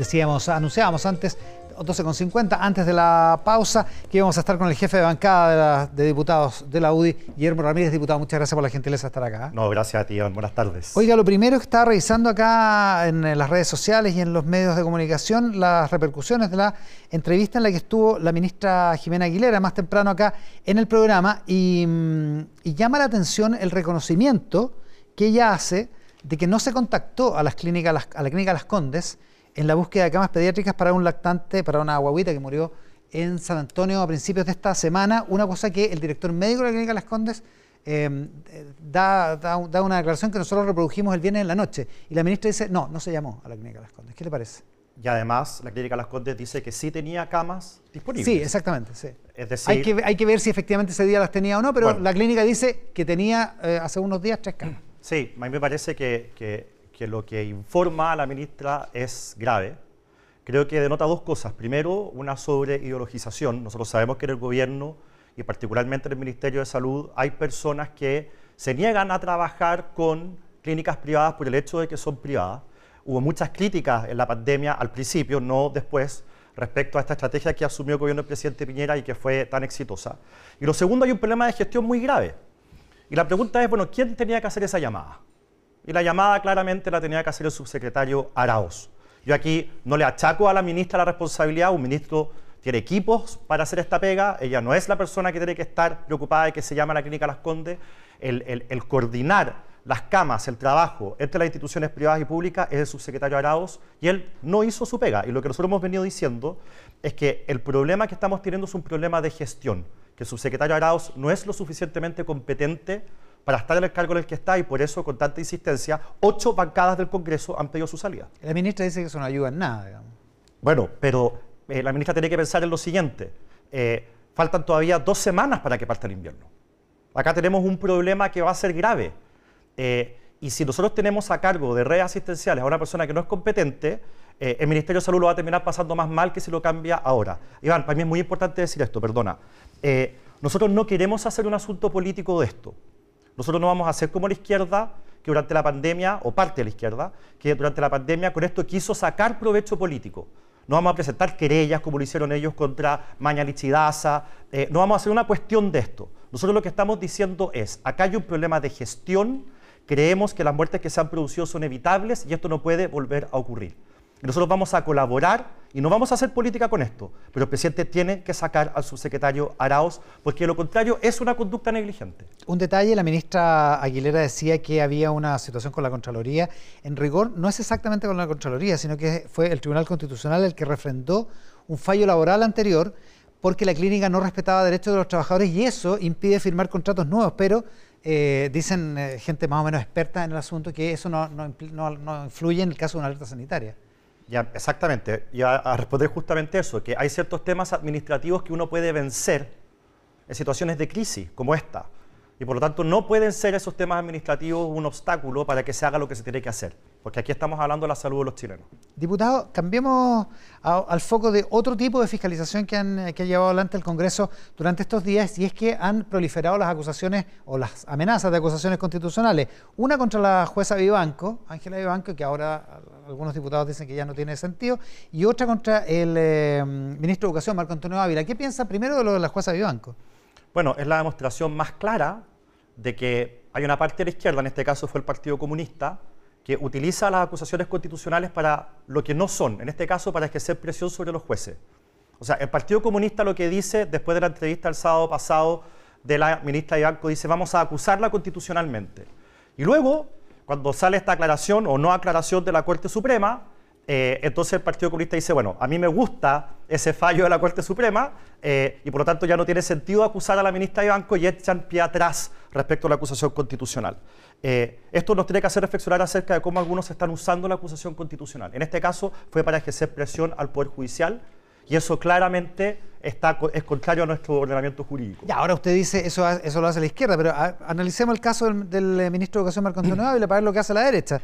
decíamos, anunciábamos antes, 12.50, antes de la pausa, que íbamos a estar con el jefe de bancada de, diputados de la UDI, Guillermo Ramírez, diputado. Muchas gracias por la gentileza de estar acá. ¿eh? No, gracias a ti, Iván. Buenas tardes. Oiga, lo primero que estaba revisando acá en las redes sociales y en los medios de comunicación, las repercusiones de la entrevista en la que estuvo la ministra Jimena Aguilera más temprano acá en el programa y, mm, y llama la atención el reconocimiento que ella hace de que no se contactó a, las clínicas, a la clínica Las Condes en la búsqueda de camas pediátricas para un lactante, para una guaguita que murió en San Antonio a principios de esta semana. Una cosa que el director médico de la Clínica Las Condes em, da, da, una declaración que nosotros reprodujimos el viernes en la noche. Y la ministra dice, no, no se llamó a la Clínica Las Condes. ¿Qué le parece? Y además, la Clínica Las Condes dice que sí tenía camas disponibles. Sí, exactamente. Sí. Es decir, hay, que, hay que ver si efectivamente ese día las tenía o no, pero la clínica dice que tenía eh, hace unos días tres camas. Sí, a mí me parece que, que que lo que informa a la ministra es grave. Creo que denota dos cosas. Primero, una sobreideologización. Nosotros sabemos que en el gobierno y particularmente en el Ministerio de Salud hay personas que se niegan a trabajar con clínicas privadas por el hecho de que son privadas. Hubo muchas críticas en la pandemia al principio, no después, respecto a esta estrategia que asumió el gobierno del presidente Piñera y que fue tan exitosa. Y lo segundo, hay un problema de gestión muy grave. Y la pregunta es, bueno, ¿quién tenía que hacer esa llamada? Y la llamada claramente la tenía que hacer el subsecretario Arauz. Yo aquí no le achaco a la ministra la responsabilidad, un ministro tiene equipos para hacer esta pega, ella no es la persona que tiene que estar preocupada de que se llama la clínica Las Condes, el, coordinar las camas, el trabajo entre las instituciones privadas y públicas es el subsecretario Arauz y él no hizo su pega. Y lo que nosotros hemos venido diciendo es que el problema que estamos teniendo es un problema de gestión, que el subsecretario Arauz no es lo suficientemente competente para estar en el cargo en el que está y por eso, con tanta insistencia, ocho bancadas del Congreso han pedido su salida. La ministra dice que eso no ayuda en nada, digamos. Bueno, pero eh, la ministra tiene que pensar en lo siguiente. Eh, faltan todavía dos semanas para que parta el invierno. Acá tenemos un problema que va a ser grave. Eh, y si nosotros tenemos a cargo de redes asistenciales a una persona que no es competente, el Ministerio de Salud lo va a terminar pasando más mal que si lo cambia ahora. Iván, para mí es muy importante decir esto, perdona. nosotros no queremos hacer un asunto político de esto. Nosotros no vamos a hacer como la izquierda, que durante la pandemia, o parte de la izquierda, que durante la pandemia con esto quiso sacar provecho político. No vamos a presentar querellas como lo hicieron ellos contra Mañalich eh, no vamos a hacer una cuestión de esto. Nosotros lo que estamos diciendo es, acá hay un problema de gestión, creemos que las muertes que se han producido son evitables y esto no puede volver a ocurrir. Nosotros vamos a colaborar y no vamos a hacer política con esto, pero el presidente tiene que sacar al subsecretario Arauz, porque lo contrario es una conducta negligente. Un detalle, la ministra Aguilera decía que había una situación con la Contraloría. En rigor, no es exactamente con la Contraloría, sino que fue el Tribunal Constitucional el que refrendó un fallo laboral anterior porque la clínica no respetaba derechos de los trabajadores y eso impide firmar contratos nuevos, pero eh, dicen eh, gente más o menos experta en el asunto que eso no influye en el caso de una alerta sanitaria. Exactamente. Y a, responder justamente eso, que hay ciertos temas administrativos que uno puede vencer en situaciones de crisis como esta. Y por lo tanto no pueden ser esos temas administrativos un obstáculo para que se haga lo que se tiene que hacer, porque aquí estamos hablando de la salud de los chilenos. Diputado, cambiemos al foco de otro tipo de fiscalización que, han, que ha llevado adelante el Congreso durante estos días, y es que han proliferado las acusaciones o las amenazas de acusaciones constitucionales. Una contra la jueza Vivanco, Ángela Vivanco, que ahora algunos diputados dicen que ya no tiene sentido, y otra contra el eh, ministro de Educación, Marco Antonio Ávila. ¿Qué piensa primero de lo de la jueza Vivanco? Bueno, es la demostración más clara de que hay una parte de la izquierda, en este caso fue el Partido Comunista, que utiliza las acusaciones constitucionales para lo que no son, en este caso para ejercer presión sobre los jueces. O sea, el Partido Comunista lo que dice, después de la entrevista el sábado pasado de la ministra Ibanco, dice vamos a acusarla constitucionalmente. Y luego, cuando sale esta aclaración o no aclaración de la Corte Suprema, eh, entonces el Partido Comunista dice, bueno, a mí me gusta ese fallo de la Corte Suprema eh, y por lo tanto ya no tiene sentido acusar a la ministra de Banco y echan pie atrás respecto a la acusación constitucional. Eh, esto nos tiene que hacer reflexionar acerca de cómo algunos están usando la acusación constitucional. En este caso fue para ejercer presión al Poder Judicial y eso claramente está, es contrario a nuestro ordenamiento jurídico. Ya, ahora usted dice eso, eso lo hace la izquierda, pero analicemos el caso del, ministro de Educación, Marco Antonio Ávila, para ver lo que hace la derecha.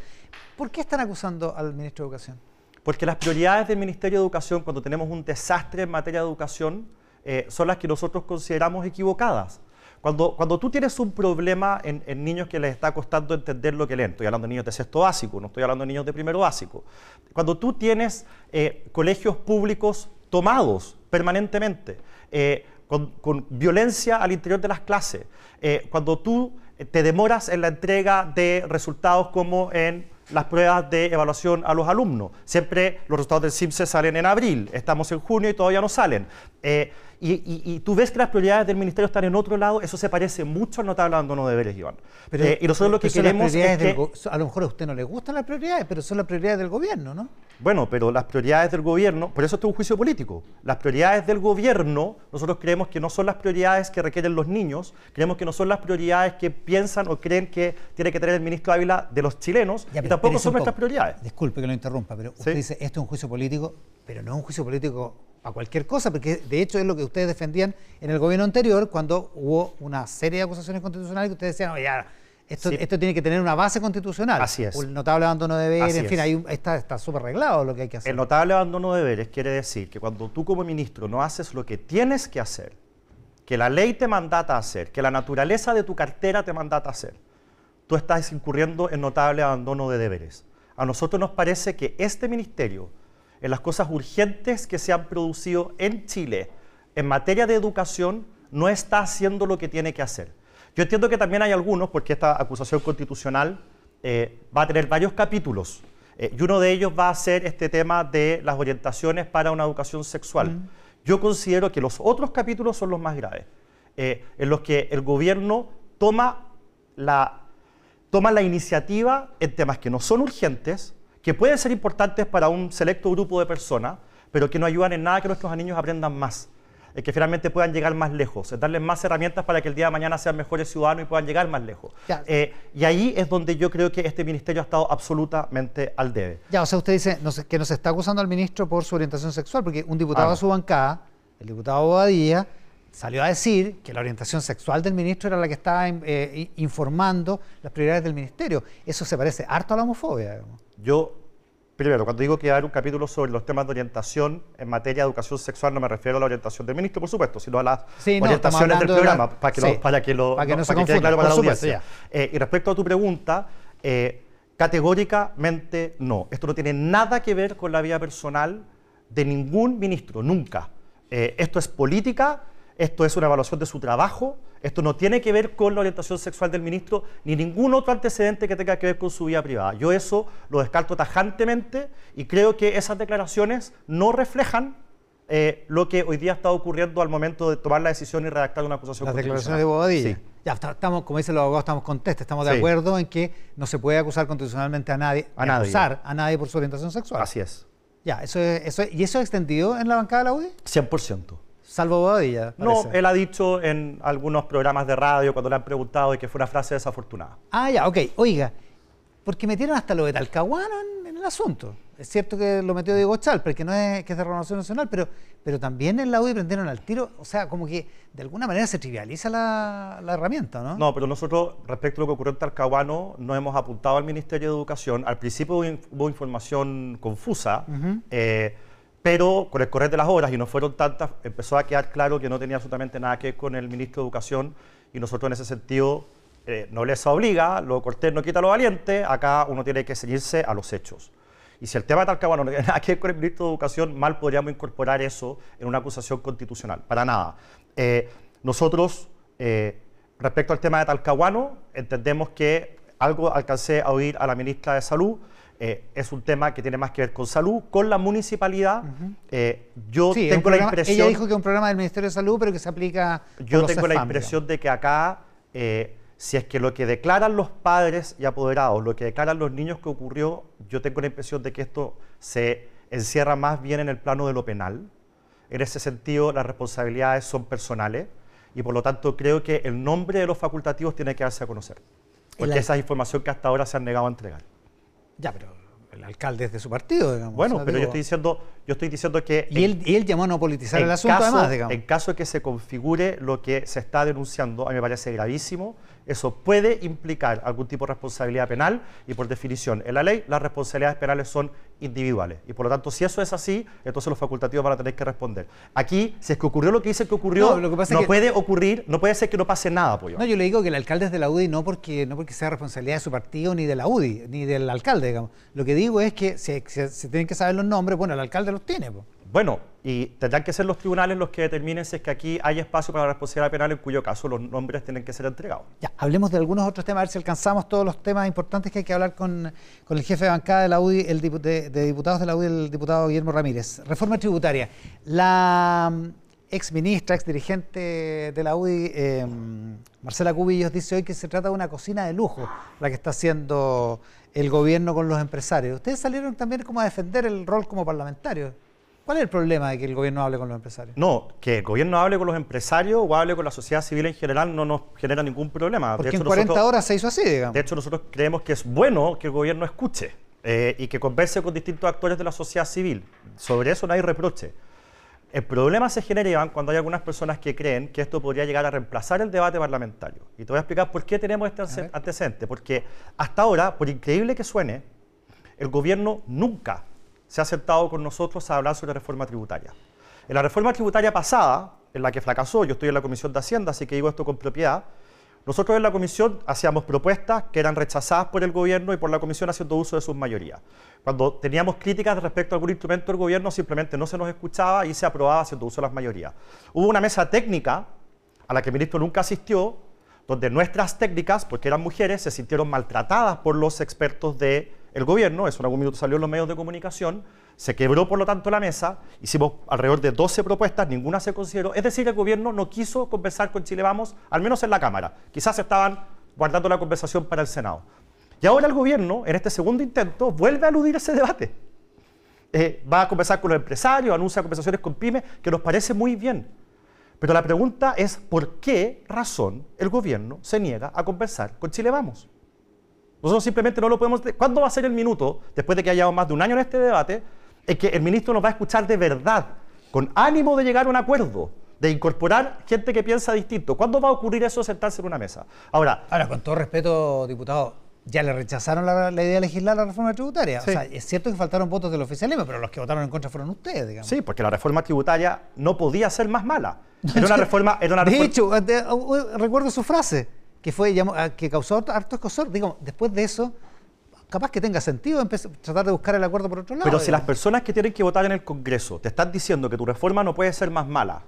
¿Por qué están acusando al ministro de Educación? Porque las prioridades del Ministerio de Educación, cuando tenemos un desastre en materia de educación, eh, son las que nosotros consideramos equivocadas. Cuando, cuando tú tienes un problema en, niños que les está costando entender lo que leen, estoy hablando de niños de sexto básico, no estoy hablando de niños de primero básico. Cuando tú tienes eh, colegios públicos tomados permanentemente, eh, con, violencia al interior de las clases, eh, cuando tú te demoras en la entrega de resultados como en las pruebas de evaluación a los alumnos. Siempre los resultados del CIMSE salen en abril, estamos en junio y todavía no salen. Eh, y, tú ves que las prioridades del ministerio están en otro lado, eso se parece mucho al notable abandono de deberes, Iván. Pero, eh, y nosotros lo que queremos es que... a lo mejor a usted no le gustan las prioridades, pero son las prioridades del gobierno, ¿no? Bueno, pero las prioridades del gobierno, por eso esto es un juicio político. Las prioridades del gobierno, nosotros creemos que no son las prioridades que requieren los niños, creemos que no son las prioridades que piensan o creen que tiene que tener el ministro Ávila de los chilenos, y tampoco son nuestras prioridades. Disculpe que lo interrumpa, pero usted dice, esto es un juicio político, pero no es un juicio político a cualquier cosa, porque de hecho es lo que ustedes defendían en el gobierno anterior cuando hubo una serie de acusaciones constitucionales que ustedes decían, oye, esto, esto tiene que tener una base constitucional. Así es. El notable abandono de deberes, en fin, ahí está súper arreglado lo que hay que hacer. El notable abandono de deberes quiere decir que cuando tú como ministro no haces lo que tienes que hacer, que la ley te mandata a hacer, que la naturaleza de tu cartera te mandata a hacer, tú estás incurriendo en notable abandono de deberes. A nosotros nos parece que este ministerio en las cosas urgentes que se han producido en Chile en materia de educación no está haciendo lo que tiene que hacer. Yo entiendo que también hay algunos, porque esta acusación constitucional eh, va a tener varios capítulos, eh, y uno de ellos va a ser este tema de las orientaciones para una educación sexual. Mm. Yo considero que los otros capítulos son los más graves, eh, en los que el gobierno toma la, toma la iniciativa en temas que no son urgentes, que pueden ser importantes para un selecto grupo de personas, pero que no ayudan en nada que nuestros niños aprendan más, eh, que finalmente puedan llegar más lejos, darles más herramientas para que el día de mañana sean mejores ciudadanos y puedan llegar más lejos. Eh, y ahí es donde yo creo que este ministerio ha estado absolutamente al debe. Ya, o sea, usted dice que nos está acusando al ministro por su orientación sexual, porque un diputado a su bancada, el diputado Bobadilla, salió a decir que la orientación sexual del ministro era la que estaba eh, informando las prioridades del ministerio. Eso se parece harto a la homofobia. Yo, primero, cuando digo que hay un capítulo sobre los temas de orientación en materia de educación sexual, no me refiero a la orientación del ministro, por supuesto, sino a las orientaciones del programa, para que, para que, lo, para que no, se quede claro para la audiencia. Eh, y respecto a tu pregunta, eh, categóricamente no. Esto no tiene nada que ver con la vida personal de ningún ministro, nunca. esto es política esto es una evaluación de su trabajo, esto no tiene que ver con la orientación sexual del ministro ni ningún otro antecedente que tenga que ver con su vida privada. Yo eso lo descarto tajantemente y creo que esas declaraciones no reflejan eh, lo que hoy día está ocurriendo al momento de tomar la decisión y redactar una acusación Las declaraciones de Bobadilla. Sí. Ya, estamos, como dicen los abogados, estamos contestos, estamos de acuerdo en que no se puede acusar constitucionalmente a nadie, a nadie. acusar a nadie por su orientación sexual. Así es. Ya, eso, eso ¿y eso es extendido en la bancada de la UDI? 100%. Salvo Bobadilla. No, él ha dicho en algunos programas de radio cuando le han preguntado de que fue una frase desafortunada. Ah, ya, ok. Oiga, porque metieron hasta lo de Talcahuano en, el asunto. Es cierto que lo metió Diego Chal, porque no es que es de Renovación Nacional, pero, pero también en la UDI prendieron al tiro. O sea, como que de alguna manera se trivializa la, herramienta, ¿no? No, pero nosotros, respecto a lo que ocurrió en Talcahuano, no hemos apuntado al Ministerio de Educación. Al principio hubo, información confusa. Pero con el correr de las horas, y no fueron tantas, empezó a quedar claro que no tenía absolutamente nada que ver con el ministro de Educación y nosotros en ese sentido eh, no les obliga, lo cortés no quita lo valiente, acá uno tiene que ceñirse a los hechos. Y si el tema de Talcahuano no tiene nada que ver con el ministro de Educación, mal podríamos incorporar eso en una acusación constitucional. Para nada. Eh, nosotros, eh, respecto al tema de Talcahuano, entendemos que algo alcancé a oír a la ministra de Salud, eh, es un tema que tiene más que ver con salud, con la municipalidad. Eh, yo tengo la impresión... Ella dijo que es un programa del Ministerio de Salud, pero que se aplica... Yo tengo la impresión de que acá, eh, si es que lo que declaran los padres y apoderados, lo que declaran los niños que ocurrió, yo tengo la impresión de que esto se encierra más bien en el plano de lo penal. En ese sentido, las responsabilidades son personales y por lo tanto creo que el nombre de los facultativos tiene que darse a conocer. Porque esa es información que hasta ahora se han negado a entregar. Ya, pero el alcalde es de su partido, digamos. Bueno, pero yo estoy diciendo, yo estoy diciendo que. Y, él, él, llamó a no politizar el asunto, además, digamos. En caso de que se configure lo que se está denunciando, a mí me parece gravísimo eso puede implicar algún tipo de responsabilidad penal y por definición en la ley las responsabilidades penales son individuales. Y por lo tanto, si eso es así, entonces los facultativos van a tener que responder. Aquí, si es que ocurrió lo que dice que ocurrió, no, puede ocurrir, no puede ser que no pase nada, No, yo le digo que el alcalde es de la UDI no porque, no porque sea responsabilidad de su partido ni de la UDI, ni del alcalde, digamos. Lo que digo es que se, tienen que saber los nombres, bueno, el alcalde los tiene. Bueno, y tendrán que ser los tribunales los que determinen si es que aquí hay espacio para la responsabilidad penal, en cuyo caso los nombres tienen que ser entregados. Ya, hablemos de algunos otros temas, a ver si alcanzamos todos los temas importantes que hay que hablar con, el jefe de bancada de la UDI, el de, diputados de la UDI, el diputado Guillermo Ramírez. Reforma tributaria. La mm, ex ministra, ex dirigente de la UDI, em, Marcela Cubillos, dice hoy que se trata de una cocina de lujo la que está haciendo el gobierno con los empresarios. Ustedes salieron también como a defender el rol como parlamentarios. ¿Cuál es el problema de que el gobierno hable con los empresarios? No, que el gobierno hable con los empresarios o hable con la sociedad civil en general no nos genera ningún problema. Porque en 40 horas se hizo así, digamos. De hecho, nosotros creemos que es bueno que el gobierno escuche eh, y que converse con distintos actores de la sociedad civil. Sobre eso no hay reproche. El problema se genera, Iván, cuando hay algunas personas que creen que esto podría llegar a reemplazar el debate parlamentario. Y te voy a explicar por qué tenemos este antecedente. Porque hasta ahora, por increíble que suene, el gobierno nunca se ha aceptado con nosotros a hablar sobre reforma tributaria. En la reforma tributaria pasada, en la que fracasó, yo estoy en la Comisión de Hacienda, así que digo esto con propiedad, nosotros en la Comisión hacíamos propuestas que eran rechazadas por el Gobierno y por la Comisión haciendo uso de sus mayorías. Cuando teníamos críticas respecto a algún instrumento del Gobierno, simplemente no se nos escuchaba y se aprobaba haciendo uso de las mayorías. Hubo una mesa técnica a la que el ministro nunca asistió, donde nuestras técnicas, porque eran mujeres, se sintieron maltratadas por los expertos del gobierno, eso en algún minuto salió en los medios de comunicación, se quebró por lo tanto la mesa, hicimos alrededor de 12 propuestas, ninguna se consideró, es decir, el gobierno no quiso conversar con Chile Vamos, al menos en la Cámara, quizás estaban guardando la conversación para el Senado. Y ahora el gobierno, en este segundo intento, vuelve a aludir ese debate. Eh, va a conversar con los empresarios, anuncia conversaciones con pymes, que nos parece muy bien. Pero la pregunta es por qué razón el gobierno se niega a conversar con Chile Vamos. Nosotros simplemente no lo podemos... ¿Cuándo va a ser el minuto, después de que hayamos más de un año en este debate, en que el ministro nos va a escuchar de verdad, con ánimo de llegar a un acuerdo, de incorporar gente que piensa distinto? ¿Cuándo va a ocurrir eso sentarse en una mesa? Ahora, Ahora con todo respeto, diputado, ya le rechazaron la, idea de legislar la reforma tributaria. O sea, es cierto que faltaron votos del oficialismo, pero los que votaron en contra fueron ustedes, digamos. Sí, porque la reforma tributaria no podía ser más mala. Era una reforma... Era una de hecho, recuerdo su frase, que fue que causó harto escosor. Digo, después de eso, capaz que tenga sentido tratar de buscar el acuerdo por otro lado. Pero si las personas que tienen que votar en el Congreso te están diciendo que tu reforma no puede ser más mala,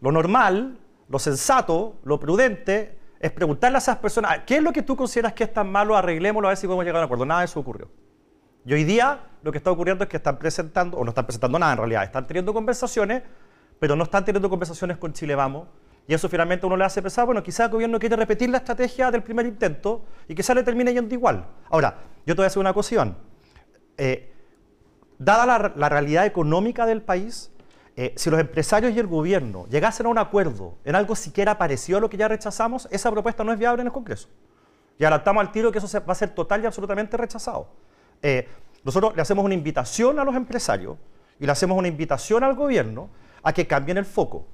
lo normal, lo sensato, lo prudente es preguntarle a esas personas, ¿qué es lo que tú consideras que es tan malo? Arreglémoslo a ver si podemos llegar a un acuerdo. Nada de eso ocurrió. Y hoy día lo que está ocurriendo es que están presentando, o no están presentando nada en realidad, están teniendo conversaciones, pero no están teniendo conversaciones con Chile Vamos. Y eso finalmente uno le hace pensar, bueno, quizás el gobierno quiere repetir la estrategia del primer intento y quizás le termine yendo igual. Ahora, yo te voy a hacer una cuestión. Eh, dada la, realidad económica del país, eh, si los empresarios y el gobierno llegasen a un acuerdo en algo siquiera parecido a lo que ya rechazamos, esa propuesta no es viable en el Congreso. Y adelantamos al tiro que eso va a ser total y absolutamente rechazado. Eh, nosotros le hacemos una invitación a los empresarios y le hacemos una invitación al gobierno a que cambien el foco,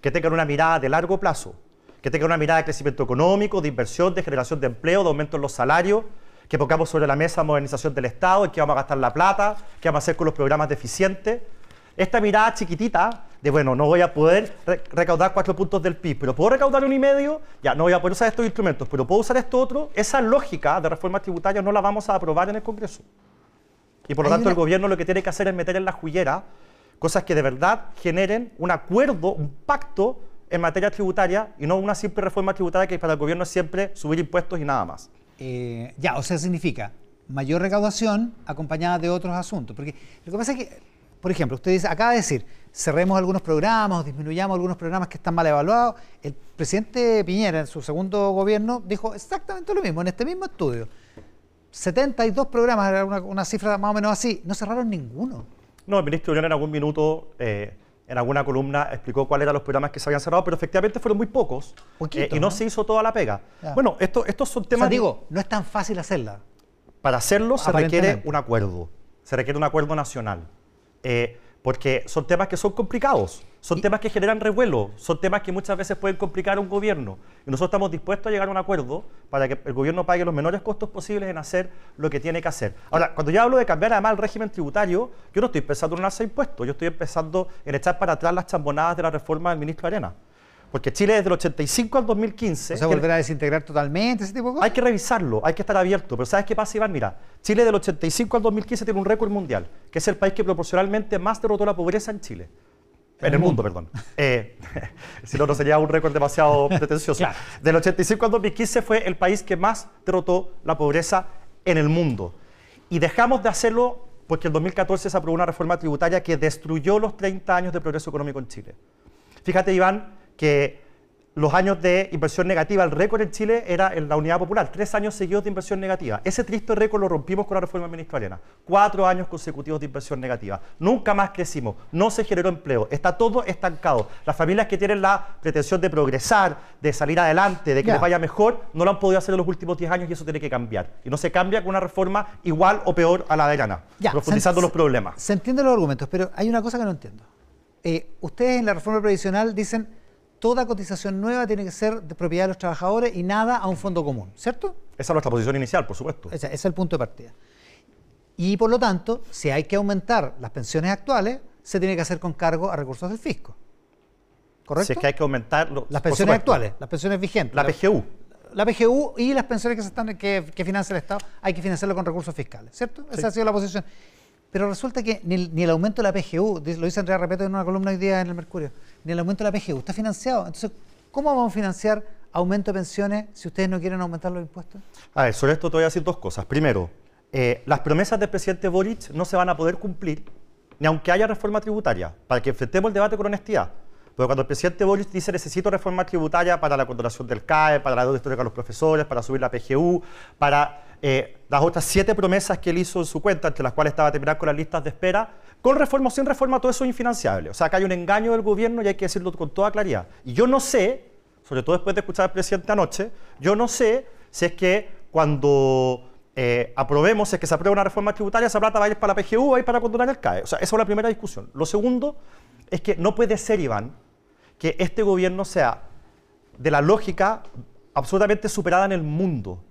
que tengan una mirada de largo plazo, que tengan una mirada de crecimiento económico, de inversión, de generación de empleo, de aumento en los salarios, que pongamos sobre la mesa modernización del Estado, en qué vamos a gastar la plata, qué vamos a hacer con los programas deficientes esta mirada chiquitita de, bueno, no voy a poder recaudar cuatro puntos del PIB, pero puedo recaudar un y medio, ya no voy a poder usar estos instrumentos, pero puedo usar esto otro, esa lógica de reforma tributaria no la vamos a aprobar en el Congreso. Y por lo tanto el gobierno lo que tiene que hacer es meter en la juguera cosas que de verdad generen un acuerdo, un pacto en materia tributaria y no una simple reforma tributaria que para el gobierno es siempre subir impuestos y nada más. Eh, ya, o sea, significa mayor recaudación acompañada de otros asuntos. Porque lo que pasa es que por ejemplo, usted dice, acaba de decir, cerremos algunos programas disminuyamos algunos programas que están mal evaluados. El presidente Piñera, en su segundo gobierno, dijo exactamente lo mismo, en este mismo estudio. 72 programas, era una, cifra más o menos así, no cerraron ninguno. No, el ministro Unión en algún minuto, eh, en alguna columna, explicó cuáles eran los programas que se habían cerrado, pero efectivamente fueron muy pocos eh, y no, se hizo toda la pega. Bueno, esto, estos son temas... O digo, no es tan fácil hacerla. Para hacerlo se requiere un acuerdo, se requiere un acuerdo nacional. Eh, porque son temas que son complicados. Son temas que generan revuelo, son temas que muchas veces pueden complicar a un gobierno. Y nosotros estamos dispuestos a llegar a un acuerdo para que el gobierno pague los menores costos posibles en hacer lo que tiene que hacer. Ahora, cuando yo hablo de cambiar además el régimen tributario, yo no estoy pensando en un alza de impuestos, yo estoy empezando en echar para atrás las chambonadas de la reforma del ministro Arena. Porque Chile desde el 85 al 2015... O sea, volver a desintegrar totalmente ese tipo de cosas. Hay que revisarlo, hay que estar abierto. Pero ¿sabes qué pasa, Iván? Mira, Chile del 85 al 2015 tiene un récord mundial, que es el país que proporcionalmente más derrotó la pobreza en Chile. En, el mundo, perdón. Eh, si no, no sería un récord demasiado pretencioso. Del 85 al 2015 fue el país que más derrotó la pobreza en el mundo. Y dejamos de hacerlo porque en 2014 se aprobó una reforma tributaria que destruyó los 30 años de progreso económico en Chile. Fíjate, Iván, que los años de inversión negativa, el récord en Chile era en la unidad popular, tres años seguidos de inversión negativa. Ese triste récord lo rompimos con la reforma ministerial. Cuatro años consecutivos de inversión negativa. Nunca más crecimos, no se generó empleo, está todo estancado. Las familias que tienen la pretensión de progresar, de salir adelante, de que les vaya mejor, no lo han podido hacer en los últimos diez años y eso tiene que cambiar. Y no se cambia con una reforma igual o peor a la de Arana, profundizando los problemas. Se entienden los argumentos, pero hay una cosa que no entiendo. Eh, ustedes en la reforma previsional dicen toda cotización nueva tiene que ser de propiedad de los trabajadores y nada a un fondo común, ¿cierto? Esa es nuestra posición inicial, por supuesto. Ese, es el punto de partida. Y por lo tanto, si hay que aumentar las pensiones actuales, se tiene que hacer con cargo a recursos del fisco. ¿Correcto? Si es que hay que aumentar las pensiones actuales, las pensiones vigentes. La PGU. La, PGU y las pensiones que, se están, que, que financia el Estado, hay que financiarlo con recursos fiscales, ¿cierto? Esa ha sido la posición. Pero resulta que ni el, aumento de la PGU, lo dice Andrea Repeto en una columna hoy día en el Mercurio, ni el aumento de la PGU está financiado. Entonces, ¿cómo vamos a financiar aumento de pensiones si ustedes no quieren aumentar los impuestos? A ver, sobre esto te voy a decir dos cosas. Primero, eh, las promesas del presidente Boric no se van a poder cumplir ni aunque haya reforma tributaria, para que enfrentemos el debate con honestidad. Porque cuando el presidente Boric dice necesito reforma tributaria para la condonación del CAE, para la deuda histórica de los profesores, para subir la PGU, para eh, las otras siete promesas que él hizo en su cuenta, entre las cuales estaba terminar con las listas de espera, con reforma o sin reforma, todo eso es infinanciable. O sea, que hay un engaño del gobierno y hay que decirlo con toda claridad. Y yo no sé, sobre todo después de escuchar al presidente anoche, yo no sé si es que cuando eh, aprobemos, si es que se aprueba una reforma tributaria, esa plata va a ir para la PGU va a ir para condonar el CAE. O sea, esa es la primera discusión. Lo segundo es que no puede ser, Iván, que este gobierno sea de la lógica absolutamente superada en el mundo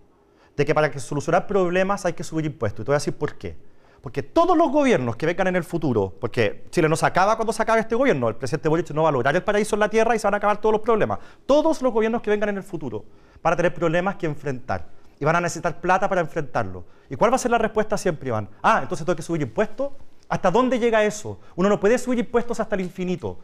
de que para que solucionar problemas hay que subir impuestos. Y te voy a decir por qué. Porque todos los gobiernos que vengan en el futuro, porque Chile no se acaba cuando se acabe este gobierno, el presidente Boric no va a lograr el paraíso en la tierra y se van a acabar todos los problemas. Todos los gobiernos que vengan en el futuro van a tener problemas que enfrentar y van a necesitar plata para enfrentarlo. ¿Y cuál va a ser la respuesta siempre, Iván? Ah, entonces tengo que subir impuestos. ¿Hasta dónde llega eso? Uno no puede subir impuestos hasta el infinito.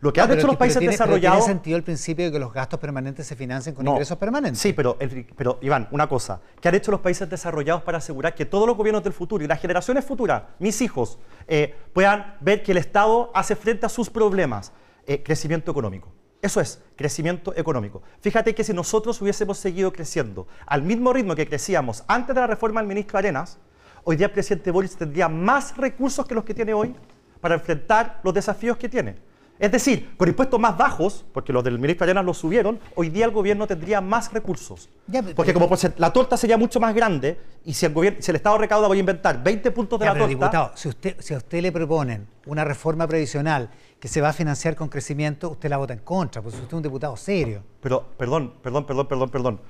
Lo que han hecho los países desarrollados. ¿Tiene sentido el principio de que los gastos permanentes se financien con ingresos permanentes? Sí, pero, pero Iván, una cosa. ¿Qué han hecho los países desarrollados para asegurar que todos los gobiernos del futuro y las generaciones futuras, mis hijos, eh, puedan ver que el Estado hace frente a sus problemas? Eh, crecimiento económico. Eso es, crecimiento económico. Fíjate que si nosotros hubiésemos seguido creciendo al mismo ritmo que crecíamos antes de la reforma del ministro Arenas, hoy día el presidente Boris tendría más recursos que los que tiene hoy para enfrentar los desafíos que tiene. Es decir, con impuestos más bajos, porque los del ministro Arenas los subieron, hoy día el gobierno tendría más recursos. porque como la torta sería mucho más grande y si el, gobierno, si el Estado recauda, voy a inventar 20 puntos de la torta. Diputado, si, usted, si a usted le proponen una reforma previsional que se va a financiar con crecimiento, usted la vota en contra, porque usted es un diputado serio. Pero, perdón, perdón, perdón, perdón, perdón.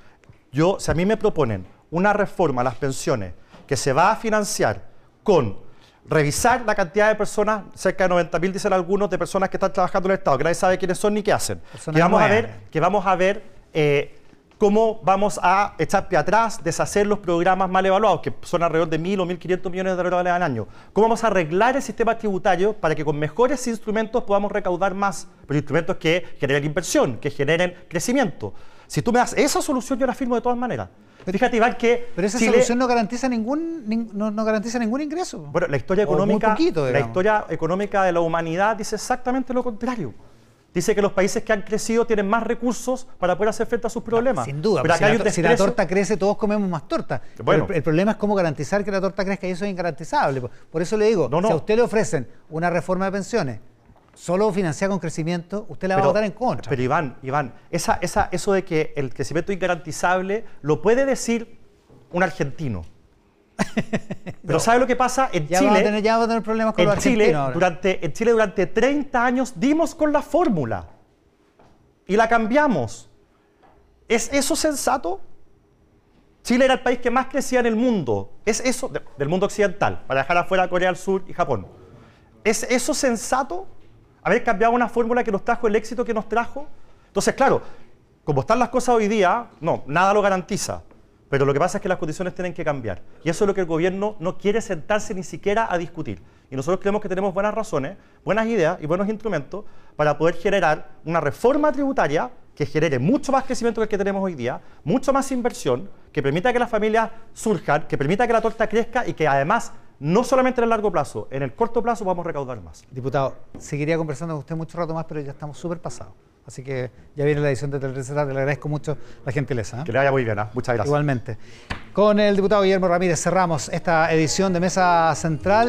Yo, si a mí me proponen una reforma a las pensiones que se va a financiar con revisar la cantidad de personas, cerca de 90.000 dicen algunos, de personas que están trabajando en el Estado, que nadie sabe quiénes son ni qué hacen. que vamos, a ver, que vamos a ver eh, cómo vamos a echar pie atrás, deshacer los programas mal evaluados, que son alrededor de 1.000 o 1.500 millones de dólares al año. ¿Cómo vamos a arreglar el sistema tributario para que con mejores instrumentos podamos recaudar más? Pero instrumentos que generen inversión, que generen crecimiento. Si tú me das esa solución, yo la firmo de todas maneras. Fíjate, Iván, que. Pero esa solución no garantiza ningún, no, garantiza ningún ingreso. Bueno, la historia económica. la historia económica de la humanidad dice exactamente lo contrario. Dice que los países que han crecido tienen más recursos para poder hacer frente a sus problemas. sin duda, pero si, la, torta crece, todos comemos más torta. Bueno, el, problema es cómo garantizar que la torta crezca y eso es ingarantizable. Por eso le digo, si a usted le ofrecen una reforma de pensiones solo financiada con crecimiento, usted la va a votar en contra. Pero Iván, Iván, esa, esa, eso de que el crecimiento es ingarantizable lo puede decir un argentino. Pero ¿sabe lo que pasa? En Ya Chile, vamos a tener, ya vamos a tener problemas con los en Chile, argentinos ahora. durante, en Chile durante 30 años dimos con la fórmula y la cambiamos. ¿Es eso sensato? Chile era el país que más crecía en el mundo. ¿Es eso, de- del mundo occidental, para dejar afuera Corea del Sur y Japón? ¿Es eso sensato? Haber cambiado una fórmula que nos trajo el éxito que nos trajo. Entonces, claro, como están las cosas hoy día, no, nada lo garantiza. Pero lo que pasa es que las condiciones tienen que cambiar. Y eso es lo que el gobierno no quiere sentarse ni siquiera a discutir. Y nosotros creemos que tenemos buenas razones, buenas ideas y buenos instrumentos para poder generar una reforma tributaria que genere mucho más crecimiento que el que tenemos hoy día, mucho más inversión, que permita que las familias surjan, que permita que la torta crezca y que además, no solamente en el largo plazo, en el corto plazo vamos a recaudar más. Diputado, seguiría conversando con usted mucho rato más, pero ya estamos súper pasados. Así que ya viene la edición de Teletreceta, le agradezco mucho la gentileza. ¿eh? Que le vaya muy bien, ¿ah? muchas gracias. Igualmente. Con el diputado Guillermo Ramírez cerramos esta edición de Mesa Central.